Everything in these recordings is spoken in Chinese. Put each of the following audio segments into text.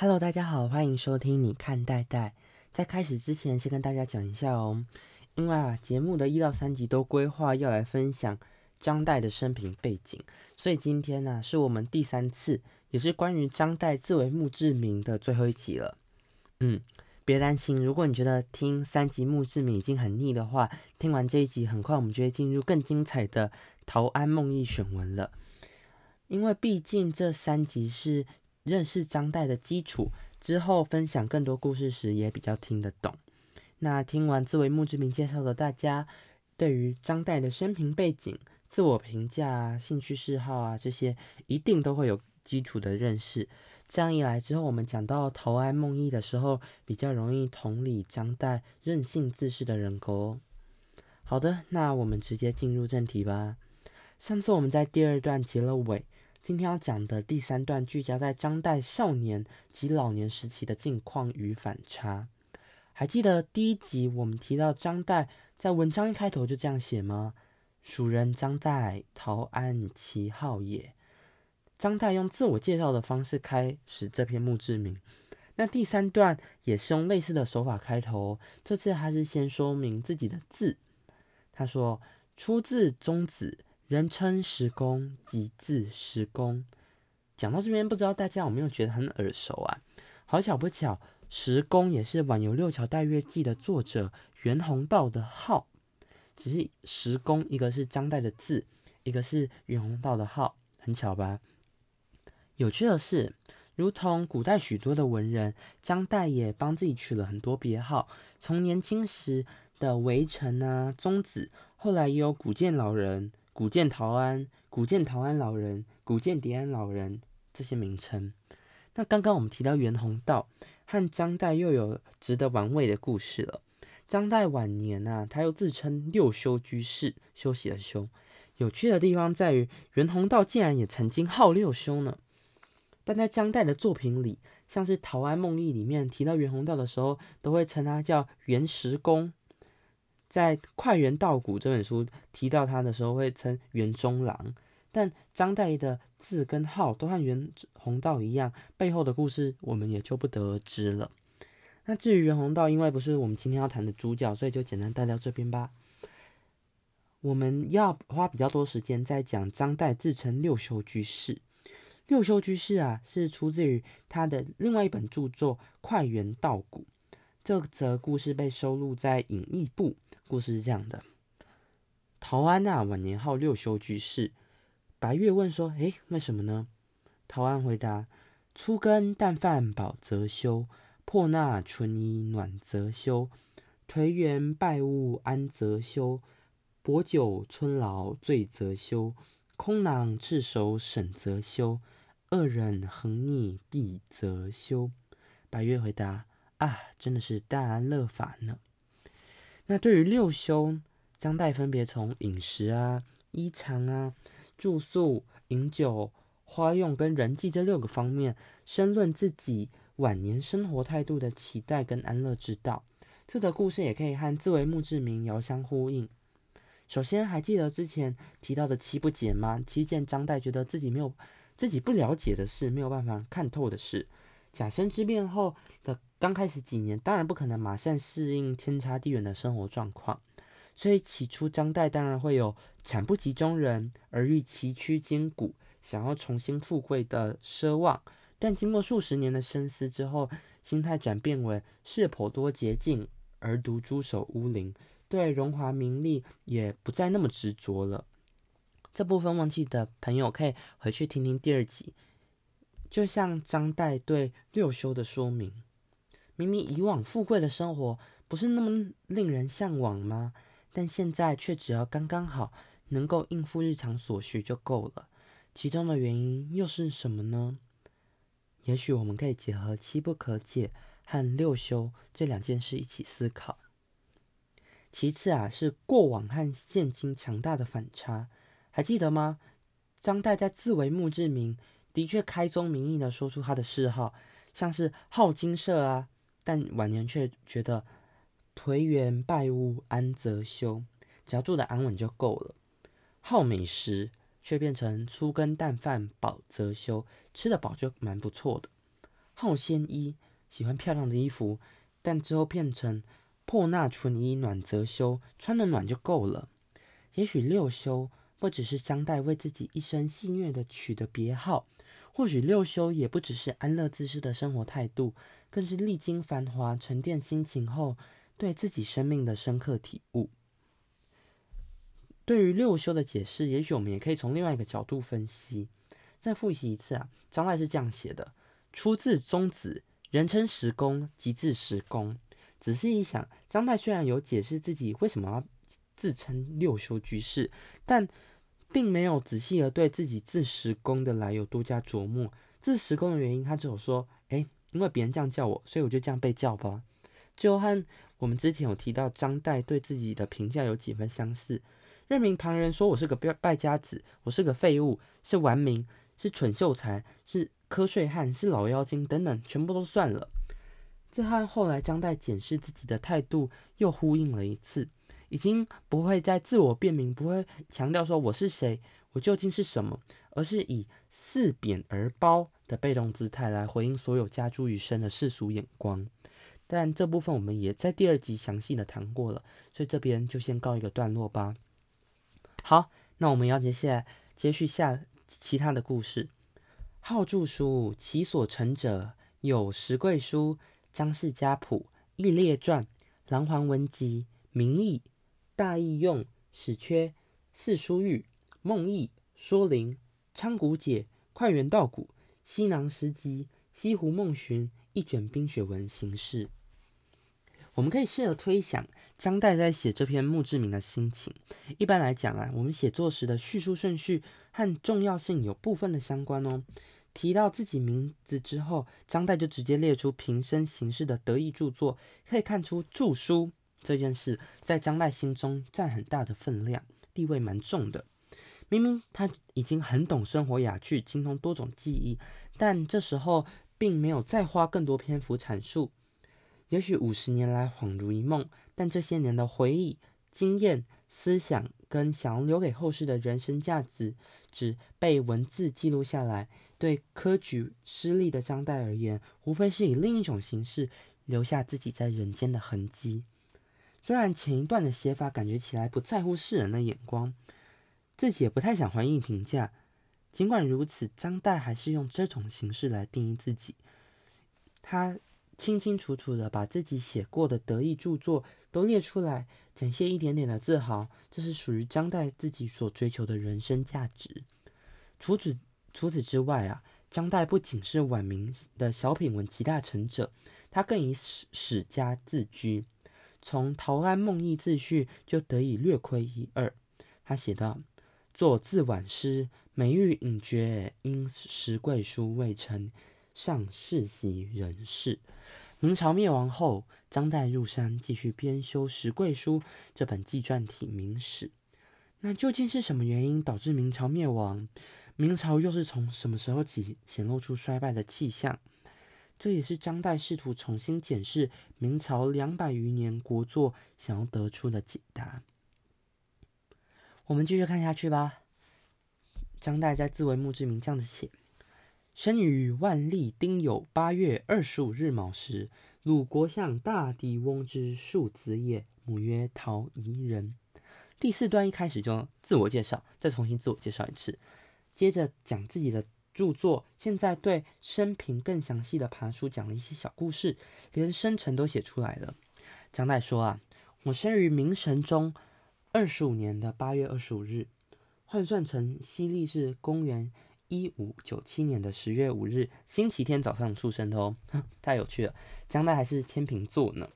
Hello，大家好，欢迎收听你看代代。在开始之前，先跟大家讲一下哦，因为啊，节目的一到三集都规划要来分享张岱的生平背景，所以今天呢，是我们第三次，也是关于张岱自为墓志铭的最后一集了。嗯，别担心，如果你觉得听三集墓志铭已经很腻的话，听完这一集，很快我们就会进入更精彩的陶庵梦忆选文了。因为毕竟这三集是。认识张岱的基础之后，分享更多故事时也比较听得懂。那听完自为墓志铭介绍的大家，对于张岱的生平背景、自我评价、兴趣嗜好啊这些，一定都会有基础的认识。这样一来之后，我们讲到陶庵梦忆的时候，比较容易同理张岱任性自恃的人格。哦好的，那我们直接进入正题吧。上次我们在第二段结了尾。今天要讲的第三段聚焦在张岱少年及老年时期的境况与反差。还记得第一集我们提到张岱在文章一开头就这样写吗？蜀人张岱，陶庵其号也。张岱用自我介绍的方式开始这篇墓志铭。那第三段也是用类似的手法开头，这次他是先说明自己的字。他说出自宗子。人称石公，即字石公。讲到这边，不知道大家有没有觉得很耳熟啊？好巧不巧，石公也是《晚游六桥待月记》的作者袁宏道的号。只是石公一个是张岱的字，一个是袁宏道的号，很巧吧？有趣的是，如同古代许多的文人，张岱也帮自己取了很多别号，从年轻时的围城啊、宗子，后来也有古剑老人。古剑陶庵、古剑陶庵老人、古剑迪安老人这些名称。那刚刚我们提到袁宏道和张岱又有值得玩味的故事了。张岱晚年啊，他又自称六修居士，休息的休。有趣的地方在于，袁宏道竟然也曾经好六修呢。但在张岱的作品里，像是《陶庵梦忆》里面提到袁宏道的时候，都会称他叫袁石公。在《快元道古》这本书提到他的时候，会称袁中郎，但张岱的字跟号都和袁宏道一样，背后的故事我们也就不得而知了。那至于袁宏道，因为不是我们今天要谈的主角，所以就简单带到这边吧。我们要花比较多时间在讲张岱自称六修居士。六修居士啊，是出自于他的另外一本著作《快元道古》。这则故事被收录在《隐逸部》。故事是这样的：陶庵啊，晚年好六修居士。白月问说：“诶，为什么呢？”陶安回答：“粗羹淡饭饱则休，破纳春衣暖则休，颓垣败物安则休，薄酒春劳醉则休，空囊赤手省则休，恶人横逆必则休。”白月回答。啊，真的是大安乐法呢。那对于六修，张岱分别从饮食啊、衣裳啊、住宿、饮酒、花用跟人际这六个方面，申论自己晚年生活态度的期待跟安乐之道。这则故事也可以和自为墓志铭遥相呼应。首先，还记得之前提到的七不解吗？七件张岱觉得自己没有自己不了解的事，没有办法看透的事。假身之变后的刚开始几年，当然不可能马上适应天差地远的生活状况，所以起初张岱当然会有产不及中人而欲崎岖筋骨，想要重新富贵的奢望。但经过数十年的深思之后，心态转变为世颇多捷径而独驻守乌林，对荣华名利也不再那么执着了。这部分忘记的朋友可以回去听听第二集。就像张岱对六修的说明，明明以往富贵的生活不是那么令人向往吗？但现在却只要刚刚好能够应付日常所需就够了。其中的原因又是什么呢？也许我们可以结合七不可解和六修这两件事一起思考。其次啊，是过往和现今强大的反差，还记得吗？张岱在自为墓志铭。的确开宗明义的说出他的嗜好，像是好金舍啊，但晚年却觉得颓垣败屋安则休，只要住的安稳就够了。好美食，却变成粗羹淡饭饱则休，吃得饱就蛮不错的。好仙衣，喜欢漂亮的衣服，但之后变成破衲纯衣，暖则休，穿得暖就够了。也许六休不只是张岱为自己一生戏谑的取的别号，或许六修也不只是安乐自适的生活态度，更是历经繁华沉淀心情后对自己生命的深刻体悟。对于六修的解释，也许我们也可以从另外一个角度分析。再复习一次啊，张岱是这样写的：出自宗子，人称十公，即字十公。仔细一想，张岱虽然有解释自己为什么要自称六修居士，但并没有仔细的对自己字十公的来由多加琢磨。字十公的原因，他只有说：“哎，因为别人这样叫我，所以我就这样被叫吧。”就和我们之前有提到张岱对自己的评价有几分相似。任凭旁人说我是个败败家子，我是个废物，是玩民，是蠢秀才，是瞌睡汉，是老妖精等等，全部都算了。这和后来张岱检视自己的态度又呼应了一次，已经不会再自我辩明，不会强调说我是谁，我究竟是什么，而是以似贬而褒的被动姿态来回应所有加诸于身的世俗眼光。但这部分我们也在第二集详细的谈过了，所以这边就先告一个段落吧。好，那我们要接下来接续下其他的故事。好著书，其所成者有《石贵书》《张氏家谱》《易列传》《琅环文集》《名义》《大义用》《史缺》《四书玉》《梦义》《说灵》《昌谷解》《快元道古》《西囊诗集》《西湖梦寻》一卷冰雪文形式。我们可以试着推想张岱在写这篇墓志铭的心情。一般来讲啊，我们写作时的叙述顺序和重要性有部分的相关哦。提到自己名字之后，张岱就直接列出平生行事的得意著作，可以看出著书这件事在张岱心中占很大的分量，地位蛮重的。明明他已经很懂生活雅趣，精通多种技艺，但这时候并没有再花更多篇幅阐述。也许五十年来恍如一梦，但这些年的回忆、经验、思想跟想要留给后世的人生价值，只被文字记录下来。对科举失利的张岱而言，无非是以另一种形式留下自己在人间的痕迹。虽然前一段的写法感觉起来不在乎世人的眼光，自己也不太想回应评价。尽管如此，张岱还是用这种形式来定义自己。他。清清楚楚的把自己写过的得意著作都列出来，展现一点点的自豪，这是属于张岱自己所追求的人生价值。除此除此之外啊，张岱不仅是晚明的小品文集大成者，他更以史史家自居，从《陶庵梦忆自序》就得以略窥一二。他写道：“作自晚诗，每欲隐绝，因石贵书未成，上世袭人世。”明朝灭亡后，张岱入山继续编修《石桂书》这本纪传体明史。那究竟是什么原因导致明朝灭亡？明朝又是从什么时候起显露出衰败的气象？这也是张岱试图重新检视明朝两百余年国作想要得出的解答。我们继续看下去吧。张岱在自为墓志铭这样子写。生于万历丁酉八月二十五日卯时，鲁国相大地翁之庶子也，母曰陶仪人。第四段一开始就自我介绍，再重新自我介绍一次，接着讲自己的著作。现在对生平更详细的爬书，讲了一些小故事，连生辰都写出来了。张岱说啊，我生于明神宗二十五年的八月二十五日，换算成西历是公元。一五九七年的十月五日，星期天早上出生的哦，太有趣了。张岱还是天秤座呢。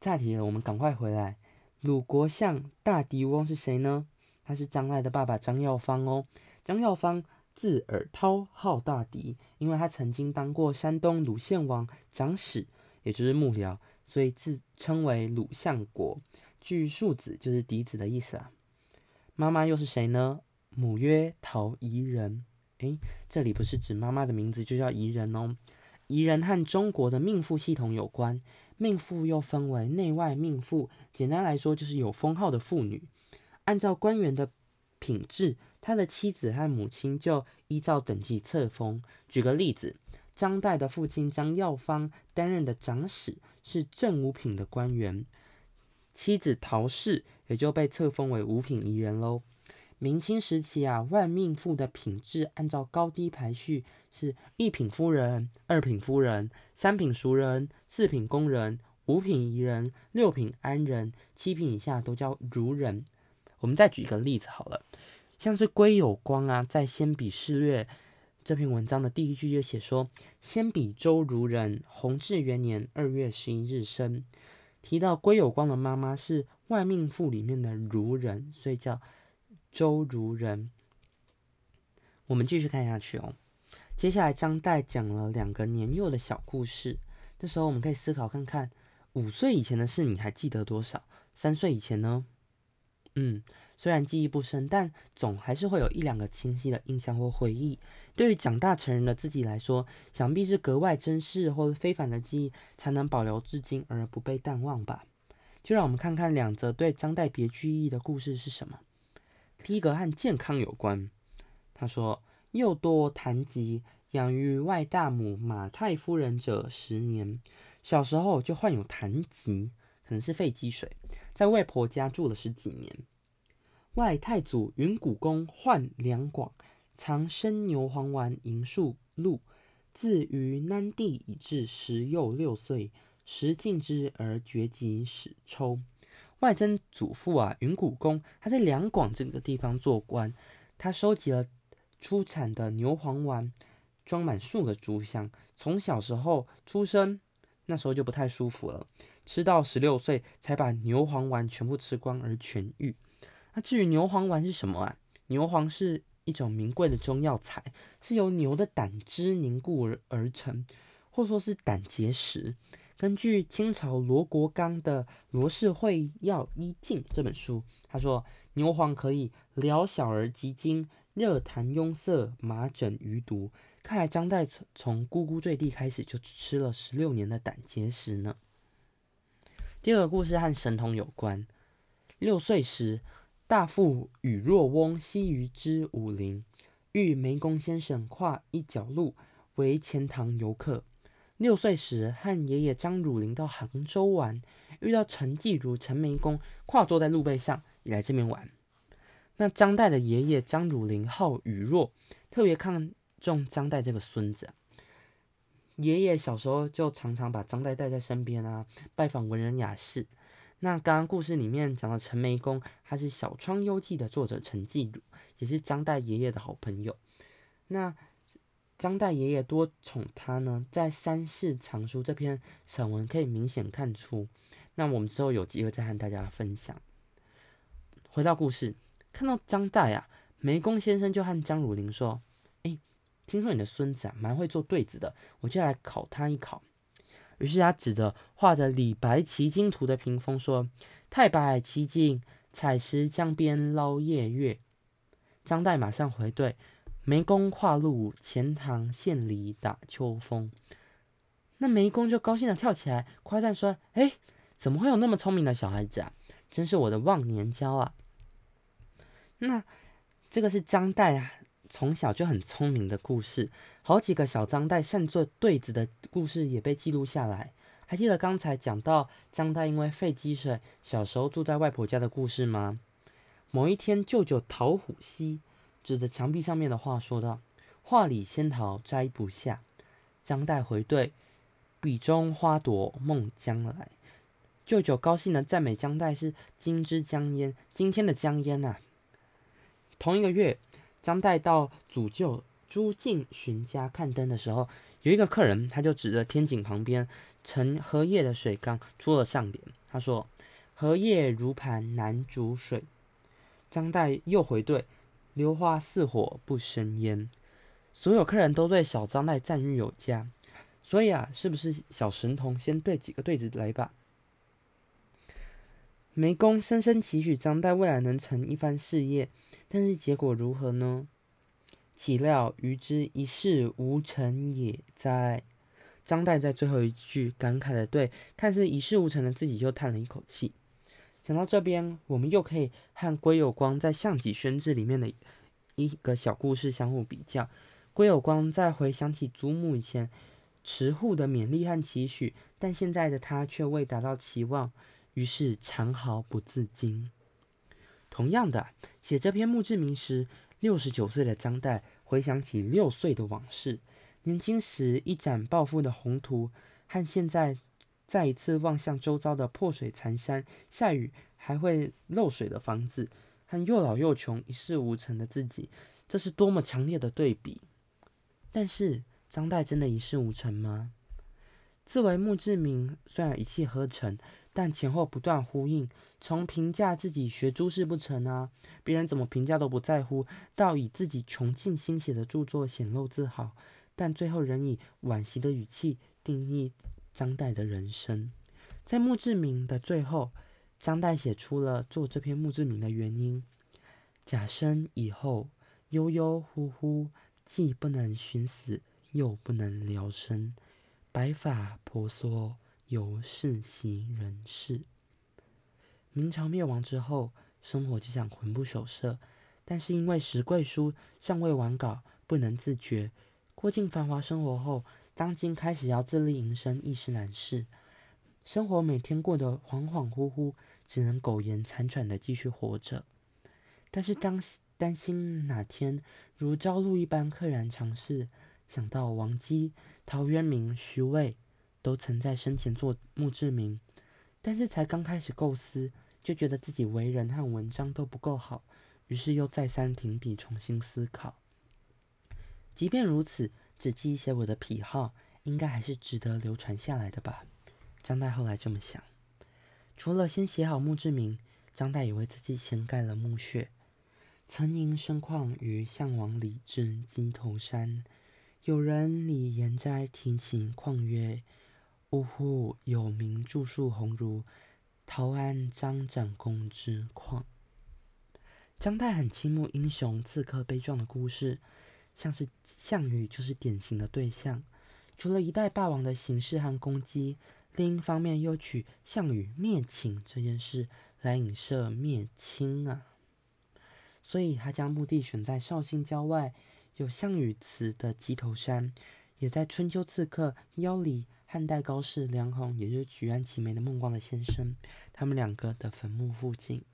岔题了，我们赶快回来。鲁国相大敌翁是谁呢？他是张岱的爸爸张耀方哦。张耀方字尔涛，号大狄，因为他曾经当过山东鲁献王长史，也就是幕僚，所以自称为鲁相国。据庶子就是嫡子的意思啊。妈妈又是谁呢？母曰陶仪人，诶，这里不是指妈妈的名字就叫仪人哦。仪人和中国的命妇系统有关，命妇又分为内外命妇，简单来说就是有封号的妇女。按照官员的品质，他的妻子和母亲就依照等级册封。举个例子，张岱的父亲张耀方担任的长史，是正五品的官员。妻子陶氏也就被册封为五品仪人喽。明清时期啊，万命妇的品质按照高低排序，是一品夫人、二品夫人、三品熟人、四品工人、五品仪人、六品安人、七品以下都叫孺人。我们再举一个例子好了，像是归有光啊，在《先笔事略》这篇文章的第一句就写说：“先笔周如人，弘治元年二月十一日生。”提到归有光的妈妈是外命妇里面的如人，所以叫周如人。我们继续看下去哦。接下来张岱讲了两个年幼的小故事，这时候我们可以思考看看：五岁以前的事你还记得多少？三岁以前呢？嗯。虽然记忆不深，但总还是会有一两个清晰的印象或回忆。对于长大成人的自己来说，想必是格外珍视或者非凡的记忆，才能保留至今而不被淡忘吧。就让我们看看两则对张岱别具意义的故事是什么。第一个和健康有关。他说：“幼多痰疾，养育外大母马太夫人者十年。小时候就患有痰疾，可能是肺积水，在外婆家住了十几年。”外太祖云谷公患两广，藏生牛黄丸银数鹿，自于南地以至十幼六岁，时尽之而绝疾，始抽。外曾祖父啊，云谷公，他在两广这个地方做官，他收集了出产的牛黄丸，装满数个竹箱。从小时候出生，那时候就不太舒服了，吃到十六岁才把牛黄丸全部吃光而痊愈。那至于牛黄丸是什么啊？牛黄是一种名贵的中药材，是由牛的胆汁凝固而而成，或说是胆结石。根据清朝罗国刚的《罗氏会要医镜》这本书，他说牛黄可以疗小儿急惊、热痰壅塞、麻疹余毒。看来张岱从从咕咕坠地开始就吃了十六年的胆结石呢。第二个故事和神童有关，六岁时。大父与若翁西于之武陵，遇梅公先生跨一角路，为钱塘游客。六岁时和爷爷张汝霖到杭州玩，遇到陈继儒、陈梅公跨坐在路背上，也来这边玩。那张岱的爷爷张汝霖好雨若，特别看重张岱这个孙子。爷爷小时候就常常把张岱带在身边啊，拜访文人雅士。那刚刚故事里面讲的陈眉公，他是《小窗幽记》的作者陈继儒，也是张岱爷爷的好朋友。那张岱爷爷多宠他呢，在《三世藏书》这篇散文可以明显看出。那我们之后有机会再和大家分享。回到故事，看到张岱啊，眉公先生就和张汝霖说：“哎，听说你的孙子啊，蛮会做对子的，我就来考他一考。”于是他指着画着李白骑鲸图的屏风说：“太白骑鲸，采石江边捞夜月。”张岱马上回对：“梅公画鹿，钱塘县里打秋风。”那梅公就高兴的跳起来，夸赞说：“哎，怎么会有那么聪明的小孩子啊？真是我的忘年交啊！”那这个是张岱啊。从小就很聪明的故事，好几个小张岱善作对子的故事也被记录下来。还记得刚才讲到张岱因为肺积水，小时候住在外婆家的故事吗？某一天，舅舅陶虎溪指着墙壁上面的画说道：“画里仙桃摘不下。”张岱回对：“笔中花朵梦将来。”舅舅高兴的赞美张岱是“金枝江烟”，今天的江烟呐。同一个月。张岱到祖舅朱敬询家看灯的时候，有一个客人，他就指着天井旁边盛荷叶的水缸出了上联，他说：“荷叶如盘难煮水。”张岱又回对：“榴花似火不生烟。”所有客人都对小张岱赞誉有加。所以啊，是不是小神童先对几个对子来吧？梅公深深期许张岱未来能成一番事业。但是结果如何呢？岂料余之一事无成也哉！张岱在最后一句感慨的对看似一事无成的自己又叹了一口气。想到这边，我们又可以和归有光在《项脊轩志》里面的一个小故事相互比较。归有光在回想起祖母以前持护的勉励和期许，但现在的他却未达到期望，于是长嚎不自禁。同样的，写这篇墓志铭时，六十九岁的张岱回想起六岁的往事，年轻时一展抱负的宏图，和现在再一次望向周遭的破水残山、下雨还会漏水的房子，和又老又穷、一事无成的自己，这是多么强烈的对比！但是，张岱真的一事无成吗？自为墓志铭，虽然一气呵成。但前后不断呼应，从评价自己学诸事不成啊，别人怎么评价都不在乎，到以自己穷尽心血的著作显露自豪，但最后仍以惋惜的语气定义张岱的人生。在墓志铭的最后，张岱写出了做这篇墓志铭的原因：甲生以后，悠悠忽忽，既不能寻死，又不能疗生，白发婆娑。由世袭人世。明朝灭亡之后，生活就像魂不守舍。但是因为石贵书尚未完稿，不能自觉。过尽繁华生活后，当今开始要自力营生，亦是难事。生活每天过得恍恍惚惚，只能苟延残喘的继续活着。但是当担心哪天如朝露一般溘然长逝，想到王姬、陶渊明、徐渭。都曾在生前做墓志铭，但是才刚开始构思，就觉得自己为人和文章都不够好，于是又再三停笔，重新思考。即便如此，只记一些我的癖好，应该还是值得流传下来的吧。张岱后来这么想。除了先写好墓志铭，张岱也为自己先盖了墓穴。曾因身旷于项王里至鸡头山，有人李延斋题其旷曰。呜呼！有名著述鸿儒，陶安张展公之旷。张岱很倾慕英雄刺客悲壮的故事，像是项羽就是典型的对象。除了一代霸王的形式和攻击，另一方面又取项羽灭秦这件事来影射灭清啊。所以他将墓地选在绍兴郊外有项羽祠的鸡头山，也在春秋刺客腰里。汉代高士梁鸿，也就是举案齐眉的孟光的先生，他们两个的坟墓附近，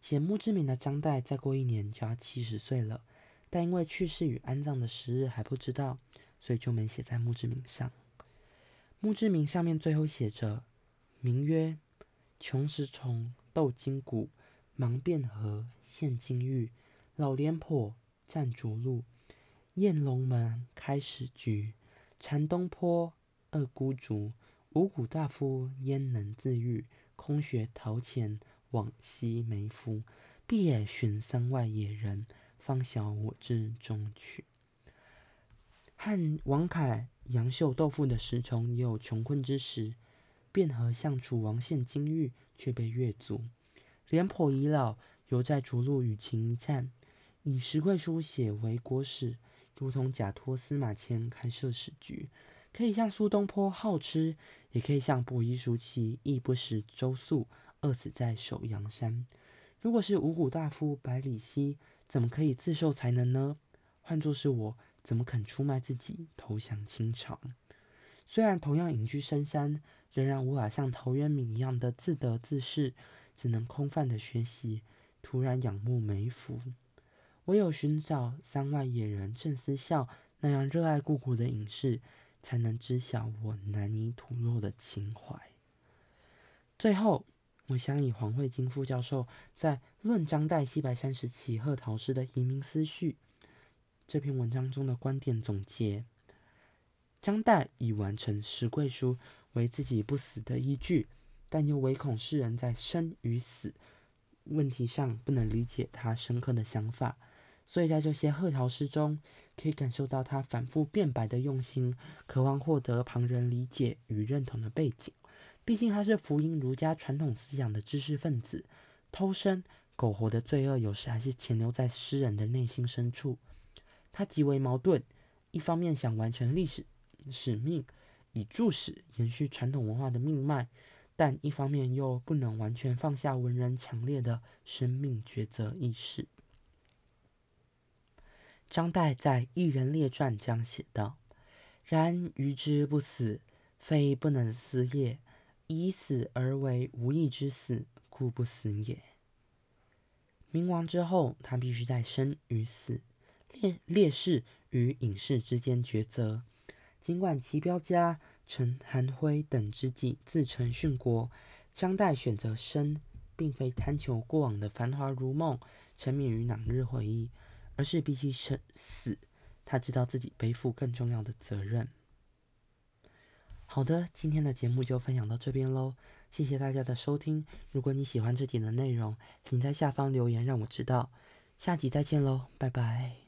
写墓志铭的张岱，再过一年就要七十岁了，但因为去世与安葬的时日还不知道，所以就没写在墓志铭上。墓志铭上面最后写着：“名曰穷石虫斗金谷，忙汴河现金玉，老廉颇战涿鹿，雁龙门开始局，禅东坡。”二孤竹，五谷大夫焉能自愈？空穴陶潜，往昔梅夫。必也寻山外野人，方晓我志中曲。汉王凯、杨秀斗富的石崇也有穷困之时。汴河向楚王献金玉，却被越族。廉颇已老，犹在涿鹿与秦一战。以石贵书写为国史，如同假托司马迁开设史局。可以像苏东坡好吃，也可以像伯夷叔齐亦不食周粟，饿死在首阳山。如果是五谷大夫百里奚，怎么可以自受才能呢？换作是我，怎么肯出卖自己投降清朝？虽然同样隐居深山，仍然无法像陶渊明一样的自得自适，只能空泛的学习，突然仰慕梅福。唯有寻找山外野人郑思孝那样热爱故国的隐士。才能知晓我难以吐露的情怀。最后，我想以黄慧金副教授在《论张岱西白山时期贺陶诗的移民思绪》这篇文章中的观点总结：张岱已完成石贵书为自己不死的依据，但又唯恐世人在生与死问题上不能理解他深刻的想法。所以在这些贺陶诗中，可以感受到他反复辩白的用心，渴望获得旁人理解与认同的背景。毕竟他是福音儒家传统思想的知识分子，偷生苟活的罪恶有时还是潜留在诗人的内心深处。他极为矛盾，一方面想完成历史使命，以注史延续传统文化的命脉，但一方面又不能完全放下文人强烈的生命抉择意识。张岱在《异人列传》中写道：“然余之不死，非不能思也，以死而为无义之死，故不死也。”明亡之后，他必须在生与死、烈烈士与隐士之间抉择。尽管齐彪家、陈寒辉等知己自称殉国，张岱选择生，并非贪求过往的繁华如梦，沉湎于往日回忆。而是必须生死，他知道自己背负更重要的责任。好的，今天的节目就分享到这边喽，谢谢大家的收听。如果你喜欢这集的内容，请在下方留言让我知道。下集再见喽，拜拜。